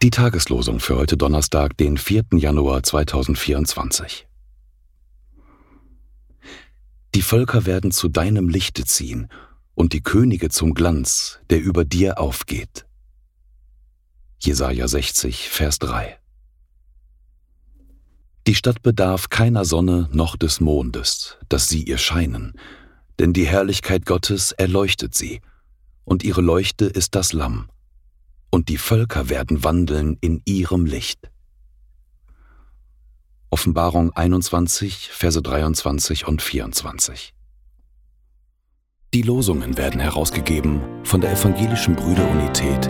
Die Tageslosung für heute Donnerstag, den 4. Januar 2024. Die Völker werden zu deinem Lichte ziehen und die Könige zum Glanz, der über dir aufgeht. Jesaja 60, Vers 3. Die Stadt bedarf keiner Sonne noch des Mondes, dass sie ihr scheinen, denn die Herrlichkeit Gottes erleuchtet sie, und ihre Leuchte ist das Lamm und die Völker werden wandeln in ihrem Licht. Offenbarung 21, Verse 23 und 24. Die Losungen werden herausgegeben von der Evangelischen Brüderunität.